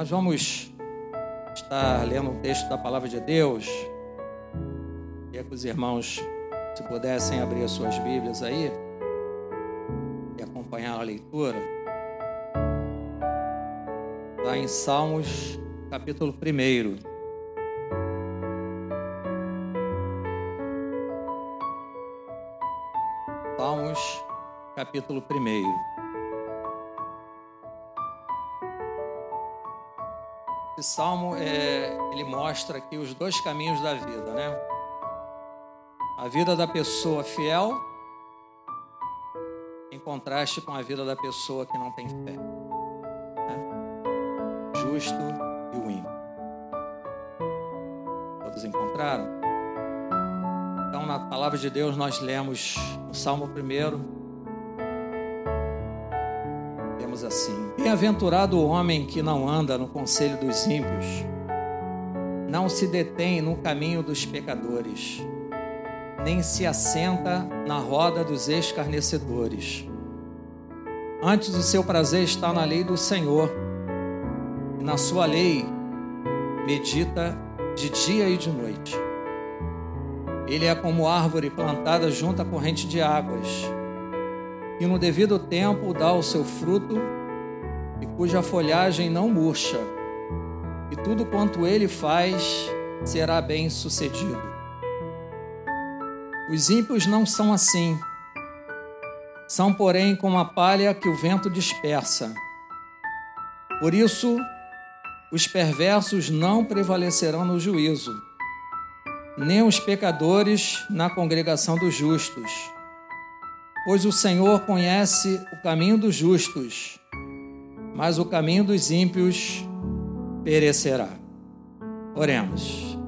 Nós vamos estar lendo um texto da palavra de Deus. Queria que os irmãos, se pudessem abrir as suas Bíblias aí e acompanhar a leitura. Está em Salmos, capítulo 1. Salmos, capítulo 1. Esse salmo é, ele mostra aqui os dois caminhos da vida, né? A vida da pessoa fiel em contraste com a vida da pessoa que não tem fé. Né? Justo e o ímpio. Todos encontraram? Então, na palavra de Deus, nós lemos o Salmo primeiro assim: Bem-aventurado o homem que não anda no conselho dos ímpios, não se detém no caminho dos pecadores, nem se assenta na roda dos escarnecedores. Antes o seu prazer está na lei do Senhor, e na sua lei medita de dia e de noite. Ele é como árvore plantada junto à corrente de águas, e no devido tempo dá o seu fruto e cuja folhagem não murcha, e tudo quanto ele faz será bem sucedido. Os ímpios não são assim, são, porém, como a palha que o vento dispersa. Por isso, os perversos não prevalecerão no juízo, nem os pecadores na congregação dos justos. Pois o Senhor conhece o caminho dos justos, mas o caminho dos ímpios perecerá. Oremos.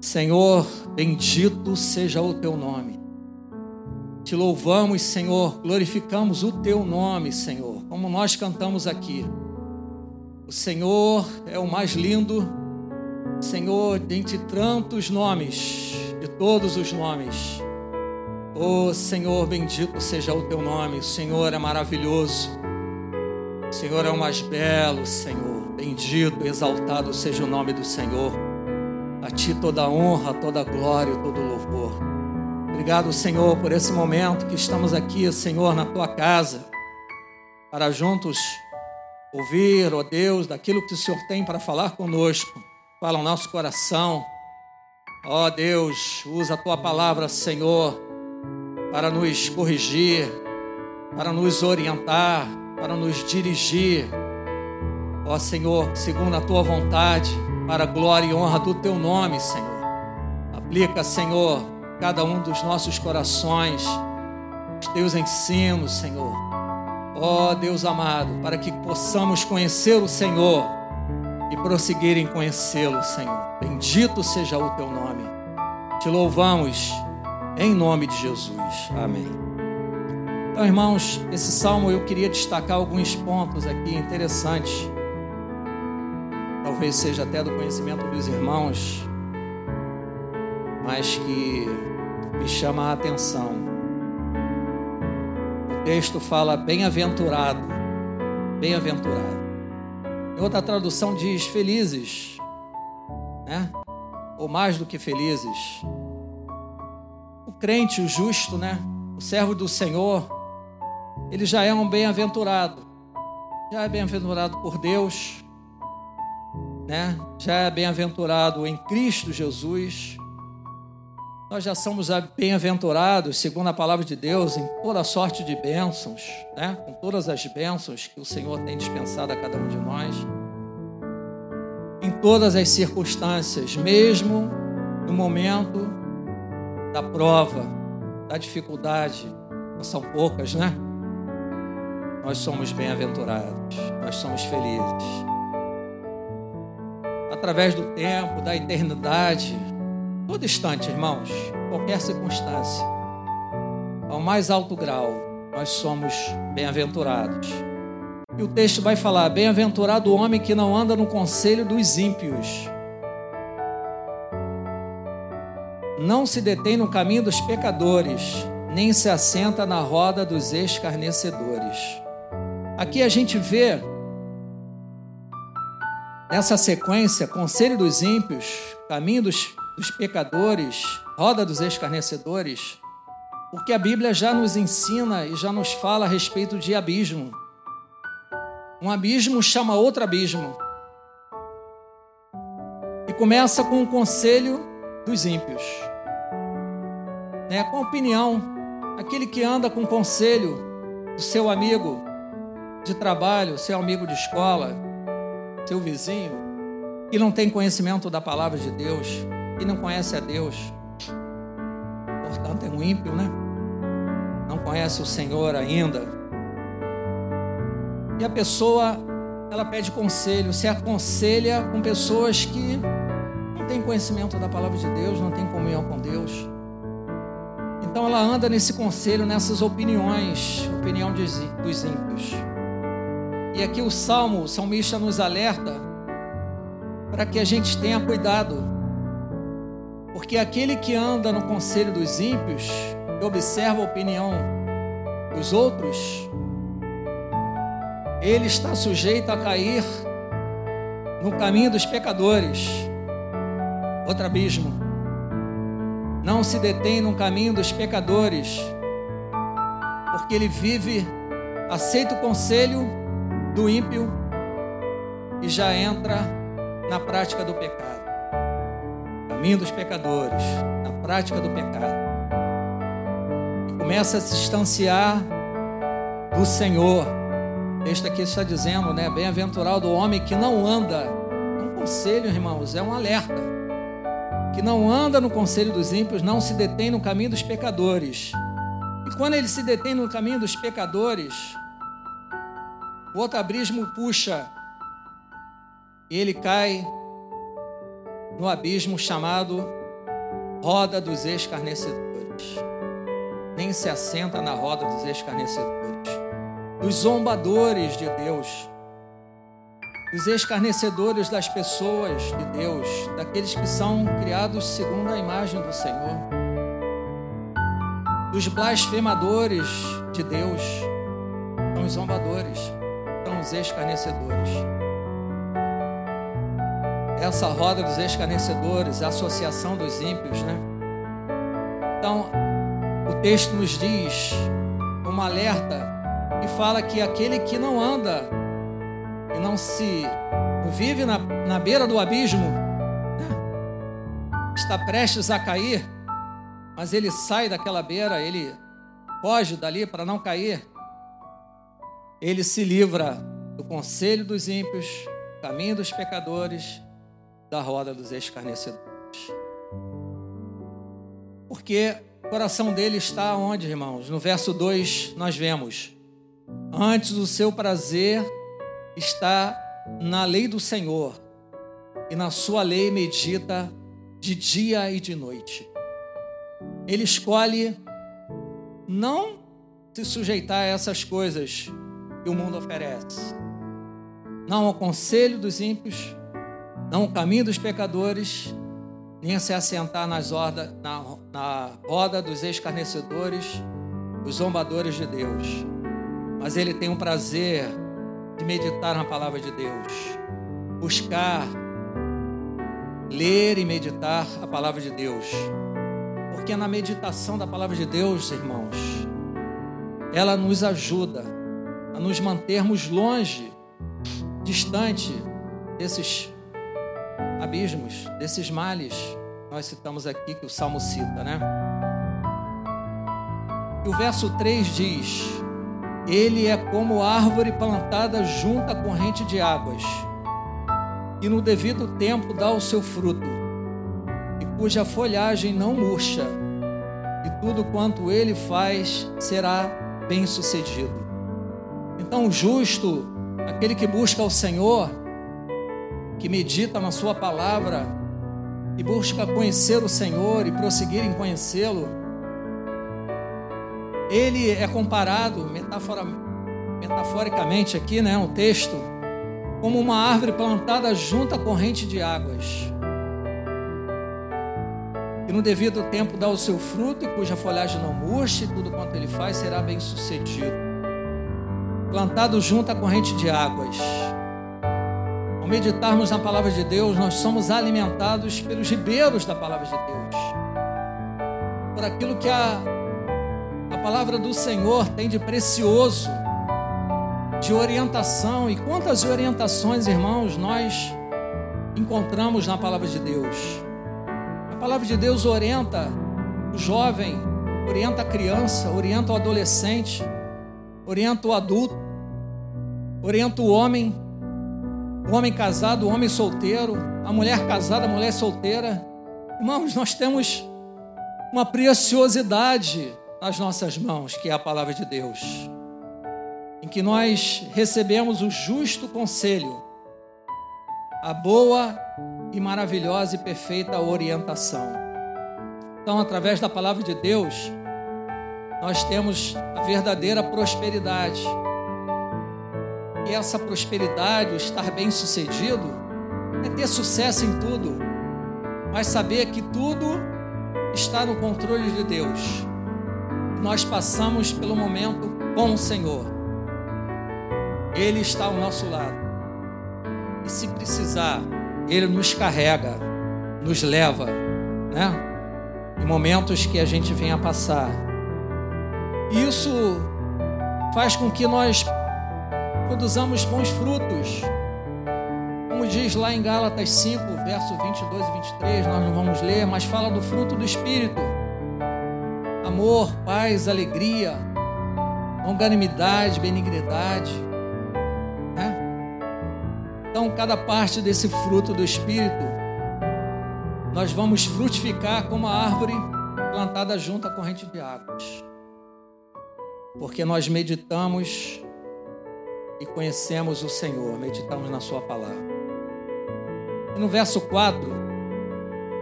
Senhor, bendito seja o teu nome. Te louvamos, Senhor, glorificamos o teu nome, Senhor, como nós cantamos aqui. O Senhor é o mais lindo, Senhor, dentre tantos nomes, de todos os nomes. Oh, Senhor, bendito seja o teu nome. O Senhor é maravilhoso. O Senhor é o mais belo, Senhor. Bendito, exaltado seja o nome do Senhor. A Ti toda honra, toda glória, todo louvor. Obrigado, Senhor, por esse momento que estamos aqui, Senhor, na Tua casa, para juntos ouvir, ó Deus, daquilo que o Senhor tem para falar conosco. Fala o nosso coração. Ó Deus, usa a Tua palavra, Senhor, para nos corrigir, para nos orientar, para nos dirigir, ó Senhor, segundo a tua vontade, para a glória e honra do teu nome, Senhor. Aplica, Senhor, cada um dos nossos corações, os teus ensinos, Senhor. Ó Deus amado, para que possamos conhecer o Senhor e prosseguir em conhecê-lo, Senhor. Bendito seja o teu nome. Te louvamos em nome de Jesus. Amém. Então, irmãos, esse salmo eu queria destacar alguns pontos aqui interessantes. Talvez seja até do conhecimento dos irmãos, mas que me chama a atenção. O texto fala bem-aventurado, bem-aventurado. Em outra tradução diz felizes, né? Ou mais do que felizes. O crente, o justo, né? O servo do Senhor, ele já é um bem-aventurado. Já é bem-aventurado por Deus, né? Já é bem-aventurado em Cristo Jesus. Nós já somos bem-aventurados, segundo a palavra de Deus, em toda sorte de bênçãos, né? Com todas as bênçãos que o Senhor tem dispensado a cada um de nós. Em todas as circunstâncias, mesmo no momento da prova, da dificuldade, são poucas, né? nós somos bem-aventurados, nós somos felizes. Através do tempo, da eternidade, todo instante, irmãos, qualquer circunstância, ao mais alto grau, nós somos bem-aventurados. E o texto vai falar: bem-aventurado o homem que não anda no conselho dos ímpios. Não se detém no caminho dos pecadores, nem se assenta na roda dos escarnecedores. Aqui a gente vê nessa sequência, conselho dos ímpios, caminho dos, dos pecadores, roda dos escarnecedores, porque a Bíblia já nos ensina e já nos fala a respeito de abismo. Um abismo chama outro abismo. E começa com o conselho dos ímpios. É, com opinião, aquele que anda com conselho do seu amigo de trabalho, seu amigo de escola, seu vizinho, que não tem conhecimento da palavra de Deus, que não conhece a Deus. Portanto, é um ímpio, né? Não conhece o Senhor ainda e a pessoa ela pede conselho, se aconselha com pessoas que não têm conhecimento da palavra de Deus, não têm comunhão com Deus. Então ela anda nesse conselho, nessas opiniões, opinião dos ímpios. E aqui o salmo, o salmista nos alerta para que a gente tenha cuidado, porque aquele que anda no conselho dos ímpios e observa a opinião dos outros, ele está sujeito a cair no caminho dos pecadores. Outro abismo. Não se detém no caminho dos pecadores, porque ele vive, aceita o conselho do ímpio e já entra na prática do pecado. Caminho dos pecadores, na prática do pecado. E começa a se distanciar do Senhor texto aqui está dizendo, né? Bem-aventurado o homem que não anda. Um conselho, irmãos, é um alerta. Que não anda no conselho dos ímpios, não se detém no caminho dos pecadores. E quando ele se detém no caminho dos pecadores, o outro abismo puxa e ele cai no abismo chamado roda dos escarnecedores. Nem se assenta na roda dos escarnecedores dos zombadores de Deus, dos escarnecedores das pessoas de Deus, daqueles que são criados segundo a imagem do Senhor, dos blasfemadores de Deus, são os zombadores, são os escarnecedores. Essa roda dos escarnecedores, a associação dos ímpios, né? Então, o texto nos diz, uma alerta e fala que aquele que não anda e não se vive na, na beira do abismo né, está prestes a cair, mas ele sai daquela beira, ele foge dali para não cair. Ele se livra do conselho dos ímpios, caminho dos pecadores, da roda dos escarnecedores. Porque o coração dele está onde, irmãos? No verso 2 nós vemos: Antes o seu prazer está na lei do Senhor, e na sua lei medita de dia e de noite. Ele escolhe não se sujeitar a essas coisas que o mundo oferece. Não ao conselho dos ímpios, não ao caminho dos pecadores, nem a se assentar nas orda, na, na roda dos escarnecedores, dos zombadores de Deus mas ele tem um prazer de meditar na palavra de Deus, buscar, ler e meditar a palavra de Deus, porque na meditação da palavra de Deus, irmãos, ela nos ajuda a nos mantermos longe, distante desses abismos, desses males. Nós citamos aqui que o Salmo cita, né? E o verso 3 diz: ele é como árvore plantada junto à corrente de águas, e no devido tempo dá o seu fruto, e cuja folhagem não murcha, e tudo quanto ele faz será bem sucedido. Então, o justo, aquele que busca o Senhor, que medita na Sua palavra, e busca conhecer o Senhor e prosseguir em conhecê-lo, ele é comparado metafora, metaforicamente aqui, né, o texto, como uma árvore plantada junto à corrente de águas. E no devido tempo dá o seu fruto, e cuja folhagem não murche, tudo quanto ele faz será bem sucedido. Plantado junto à corrente de águas. Ao meditarmos na palavra de Deus, nós somos alimentados pelos ribeiros da palavra de Deus. Por aquilo que a, a palavra do Senhor tem de precioso, de orientação. E quantas orientações, irmãos, nós encontramos na palavra de Deus? A palavra de Deus orienta o jovem, orienta a criança, orienta o adolescente, orienta o adulto, orienta o homem o homem casado, o homem solteiro, a mulher casada, a mulher solteira. Irmãos, nós temos uma preciosidade nas nossas mãos, que é a palavra de Deus, em que nós recebemos o justo conselho, a boa e maravilhosa e perfeita orientação. Então, através da palavra de Deus, nós temos a verdadeira prosperidade e essa prosperidade, o estar bem sucedido, é ter sucesso em tudo, mas saber que tudo está no controle de Deus. Nós passamos pelo momento com o Senhor. Ele está ao nosso lado. E se precisar, Ele nos carrega, nos leva, né? Em momentos que a gente venha passar. Isso faz com que nós produzamos bons frutos. Como diz lá em Gálatas 5, verso 22 e 23, nós não vamos ler, mas fala do fruto do Espírito: amor, paz, alegria, longanimidade, benignidade. Né? Então, cada parte desse fruto do Espírito, nós vamos frutificar como a árvore plantada junto à corrente de águas. Porque nós meditamos e conhecemos o Senhor, meditamos na Sua palavra. E no verso 4,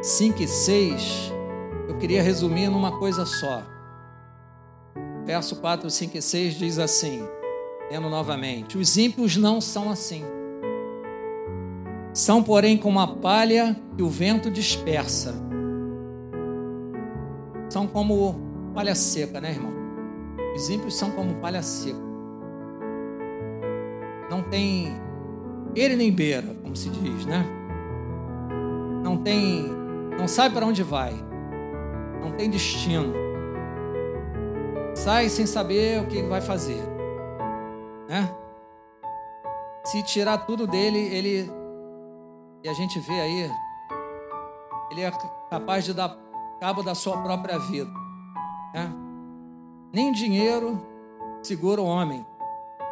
5 e 6, eu queria resumir numa coisa só. Verso 4, 5 e 6 diz assim, lendo novamente: Os ímpios não são assim. São, porém, como a palha que o vento dispersa. São como palha seca, né, irmão? Os ímpios são como palha seca não tem ele nem beira, como se diz, né? Não tem, não sabe para onde vai, não tem destino. Sai sem saber o que vai fazer, né? Se tirar tudo dele, ele e a gente vê aí, ele é capaz de dar cabo da sua própria vida, né? Nem dinheiro segura o homem.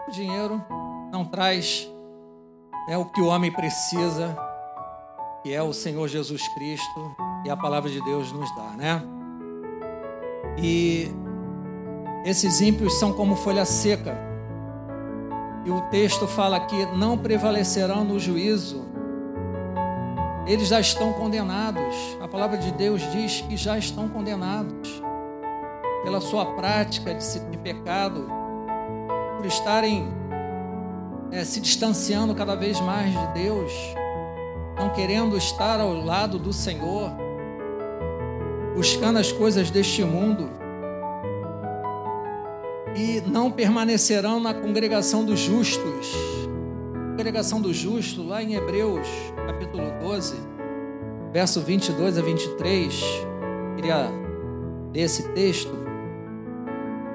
O dinheiro não traz né, o que o homem precisa, que é o Senhor Jesus Cristo e a palavra de Deus nos dá, né? E esses ímpios são como folha seca. E o texto fala que não prevalecerão no juízo. Eles já estão condenados. A palavra de Deus diz que já estão condenados pela sua prática de, pecado, por estarem é, se distanciando cada vez mais de Deus, não querendo estar ao lado do Senhor, buscando as coisas deste mundo, e não permanecerão na congregação dos justos. congregação dos justos, lá em Hebreus, capítulo 12, verso 22 a 23, queria ler esse texto,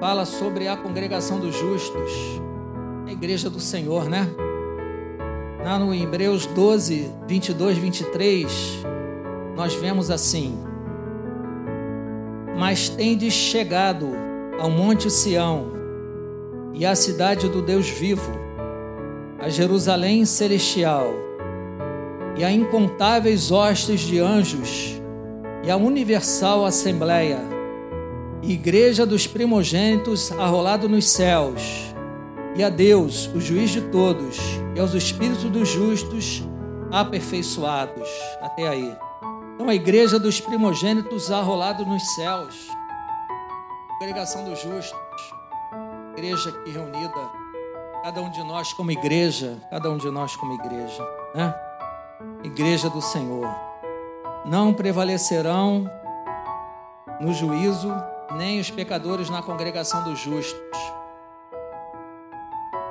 fala sobre a congregação dos justos a igreja do Senhor, né? Lá no Hebreus 12, 22, 23, nós vemos assim: Mas tendes chegado ao Monte Sião e à cidade do Deus vivo, a Jerusalém celestial e a incontáveis hostes de anjos e a universal assembleia, igreja dos primogênitos arrolado nos céus e a Deus, o juiz de todos, e aos espíritos dos justos aperfeiçoados. Até aí. Então, a igreja dos primogênitos arrolado nos céus, congregação dos justos, igreja aqui reunida, cada um de nós como igreja, cada um de nós como igreja, né? Igreja do Senhor. Não prevalecerão no juízo, nem os pecadores na congregação dos justos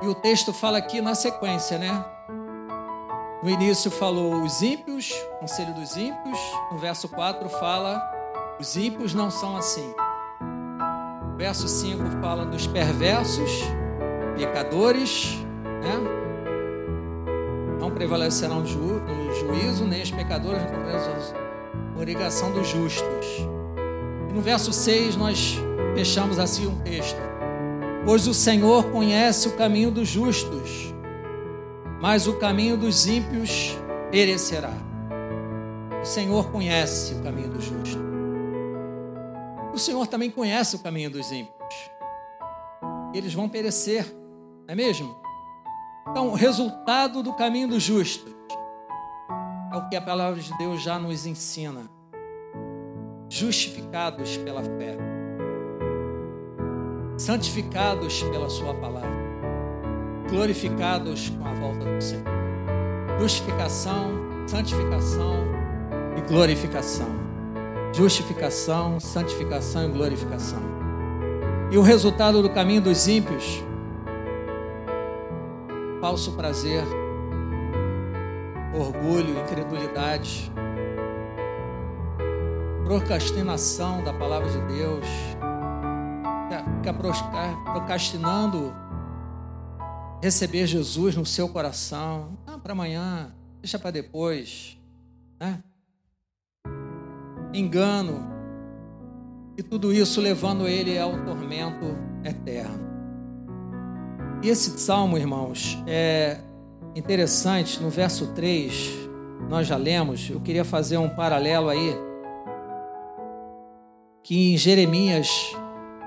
e o texto fala aqui na sequência, né? No início falou os ímpios, conselho dos ímpios. No verso 4 fala os ímpios não são assim. No verso 5 fala dos perversos, pecadores, né? Não prevalecerão no juízo, nem os pecadores não congregação dos justos. E no verso 6 nós fechamos assim um texto. Pois o Senhor conhece o caminho dos justos mas o caminho dos ímpios perecerá. O Senhor conhece o caminho do justo. O Senhor também conhece o caminho dos ímpios. Eles vão perecer, não é mesmo? Então, o resultado do caminho do justo é o que a palavra de Deus já nos ensina. Justificados pela fé, santificados pela Sua palavra glorificados com a volta do Senhor. Justificação, santificação e glorificação. Justificação, santificação e glorificação. E o resultado do caminho dos ímpios? Falso prazer, orgulho, incredulidade, procrastinação da palavra de Deus, fica procrastinando receber Jesus no seu coração. Ah, para amanhã, deixa para depois. Né? Engano. E tudo isso levando ele ao tormento eterno. E esse salmo, irmãos, é interessante. No verso 3, nós já lemos. Eu queria fazer um paralelo aí. Que em Jeremias,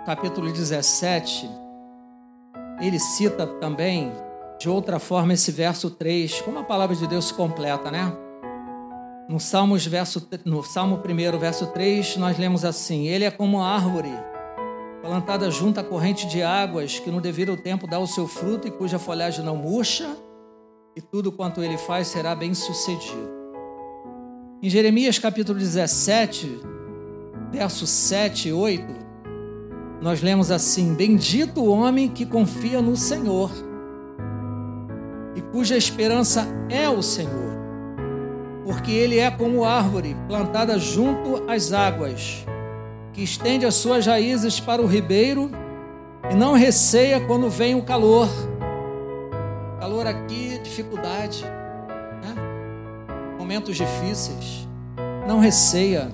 capítulo 17 ele cita também de outra forma esse verso 3, como a palavra de Deus se completa, né? No, Salmos, verso, no Salmo 1, verso 3, nós lemos assim: Ele é como árvore plantada junto à corrente de águas, que no devido tempo dá o seu fruto e cuja folhagem não murcha, e tudo quanto ele faz será bem sucedido. Em Jeremias capítulo 17, versos 7 e 8, nós lemos assim: Bendito o homem que confia no Senhor e cuja esperança é o Senhor, porque ele é como árvore plantada junto às águas, que estende as suas raízes para o ribeiro e não receia quando vem o calor. Calor aqui, dificuldade, né? momentos difíceis. Não receia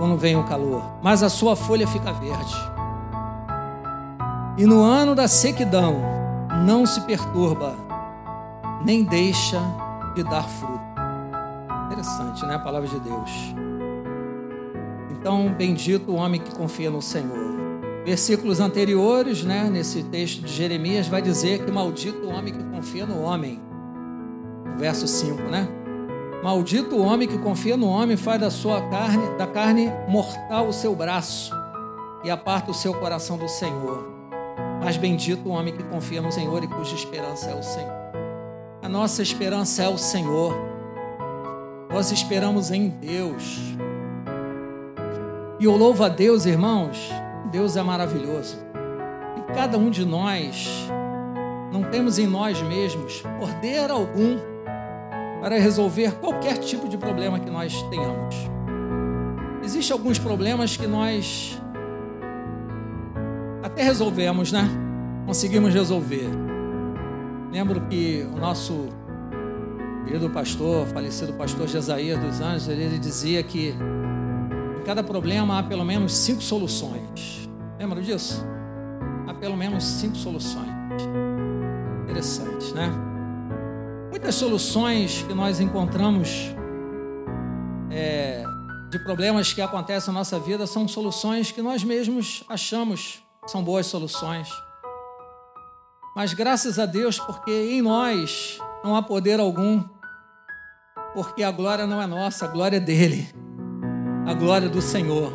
quando vem o calor, mas a sua folha fica verde. E no ano da sequidão não se perturba, nem deixa de dar fruto. Interessante, né? A palavra de Deus. Então, bendito o homem que confia no Senhor. Versículos anteriores, né, nesse texto de Jeremias, vai dizer que maldito o homem que confia no homem. Verso 5, né? Maldito o homem que confia no homem, faz da sua carne, da carne mortal o seu braço e aparta o seu coração do Senhor. Mas bendito o homem que confia no Senhor e cuja esperança é o Senhor. A nossa esperança é o Senhor. Nós esperamos em Deus. E eu louvo a Deus, irmãos. Deus é maravilhoso. E cada um de nós não temos em nós mesmos poder algum para resolver qualquer tipo de problema que nós tenhamos. Existem alguns problemas que nós até resolvemos, né? Conseguimos resolver. Lembro que o nosso querido pastor, falecido pastor Jesaías dos Anjos, ele dizia que em cada problema há pelo menos cinco soluções. Lembra disso? Há pelo menos cinco soluções. Interessante, né? Muitas soluções que nós encontramos é, de problemas que acontecem na nossa vida são soluções que nós mesmos achamos são boas soluções. Mas graças a Deus, porque em nós não há poder algum, porque a glória não é nossa, a glória é dele, a glória do Senhor.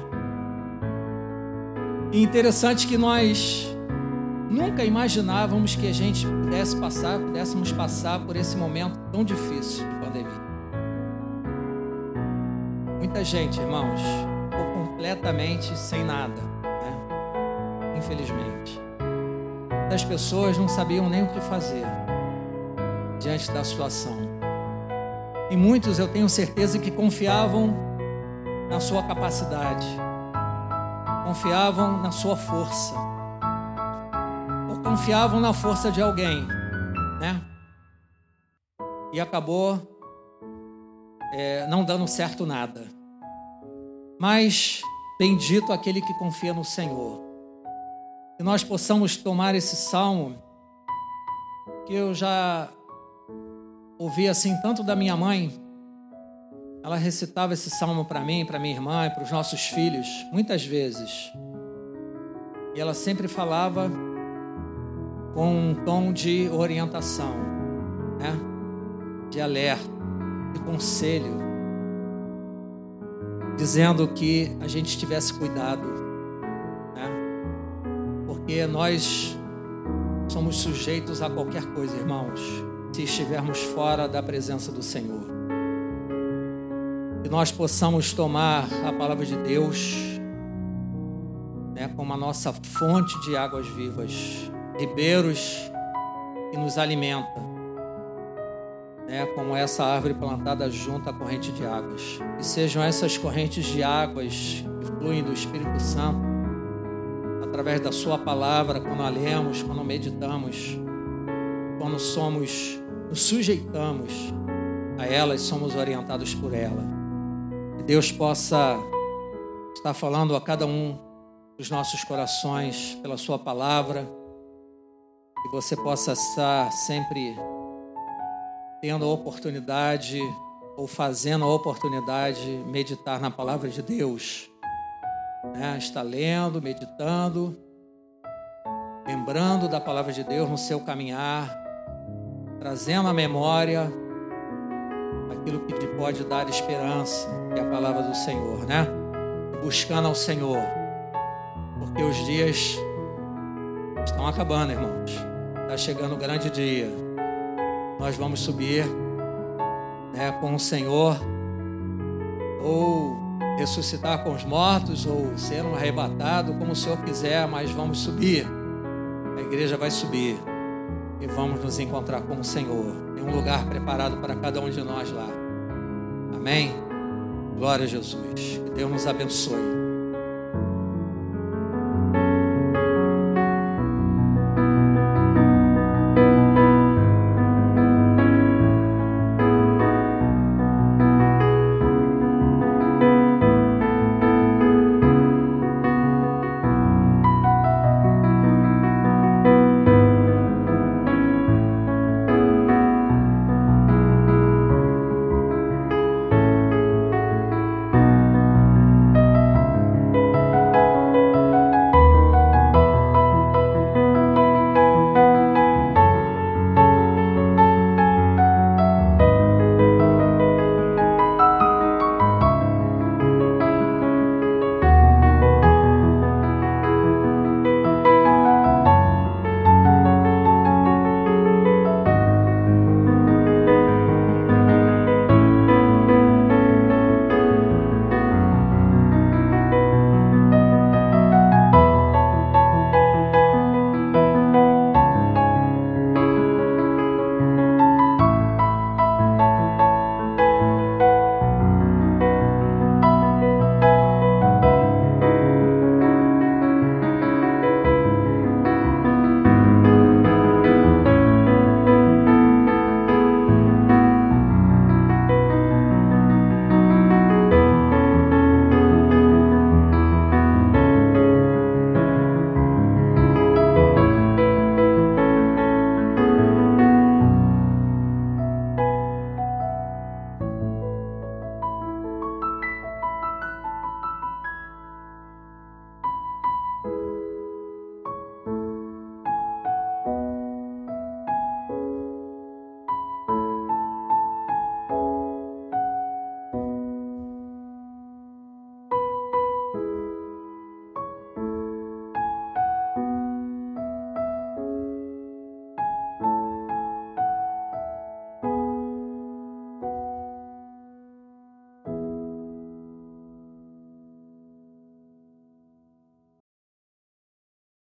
E interessante que nós Nunca imaginávamos que a gente pudesse passar, pudéssemos passar por esse momento tão difícil de pandemia. Muita gente, irmãos, ficou completamente sem nada, né? infelizmente. As pessoas não sabiam nem o que fazer diante da situação. E muitos eu tenho certeza que confiavam na sua capacidade, confiavam na sua força, confiavam na força de alguém, né? E acabou é, não dando certo nada. Mas bendito aquele que confia no Senhor. Que nós possamos tomar esse salmo que eu já ouvi assim tanto da minha mãe. Ela recitava esse salmo para mim, para minha irmã para os nossos filhos, muitas vezes. E ela sempre falava com um tom de orientação, né? de alerta, de conselho, dizendo que a gente tivesse cuidado, né? porque nós somos sujeitos a qualquer coisa, irmãos, se estivermos fora da presença do Senhor. Que nós possamos tomar a palavra de Deus né, como a nossa fonte de águas vivas, ribeiros que nos alimenta, né, como essa árvore plantada junto à corrente de águas. Que sejam essas correntes de águas que fluem do Espírito Santo através da Sua palavra, quando a lemos, quando meditamos, quando somos, nos sujeitamos a ela e somos orientados por ela. Que Deus possa estar falando a cada um dos nossos corações pela Sua palavra, que você possa estar sempre tendo a oportunidade ou fazendo a oportunidade de meditar na palavra de Deus né? está lendo, meditando, lembrando da palavra de Deus no seu caminhar, trazendo à memória aquilo que te pode dar esperança, que é a palavra do Senhor, né? Buscando ao Senhor, porque os dias estão acabando, irmãos. Está chegando o grande dia. Nós vamos subir né, com o Senhor ou ressuscitar com os mortos ou ser um arrebatado, como o Senhor quiser, mas vamos subir. A igreja vai subir e vamos nos encontrar com o Senhor. Tem um lugar preparado para cada um de nós lá. Amém? Glória a Jesus. Que Deus nos abençoe.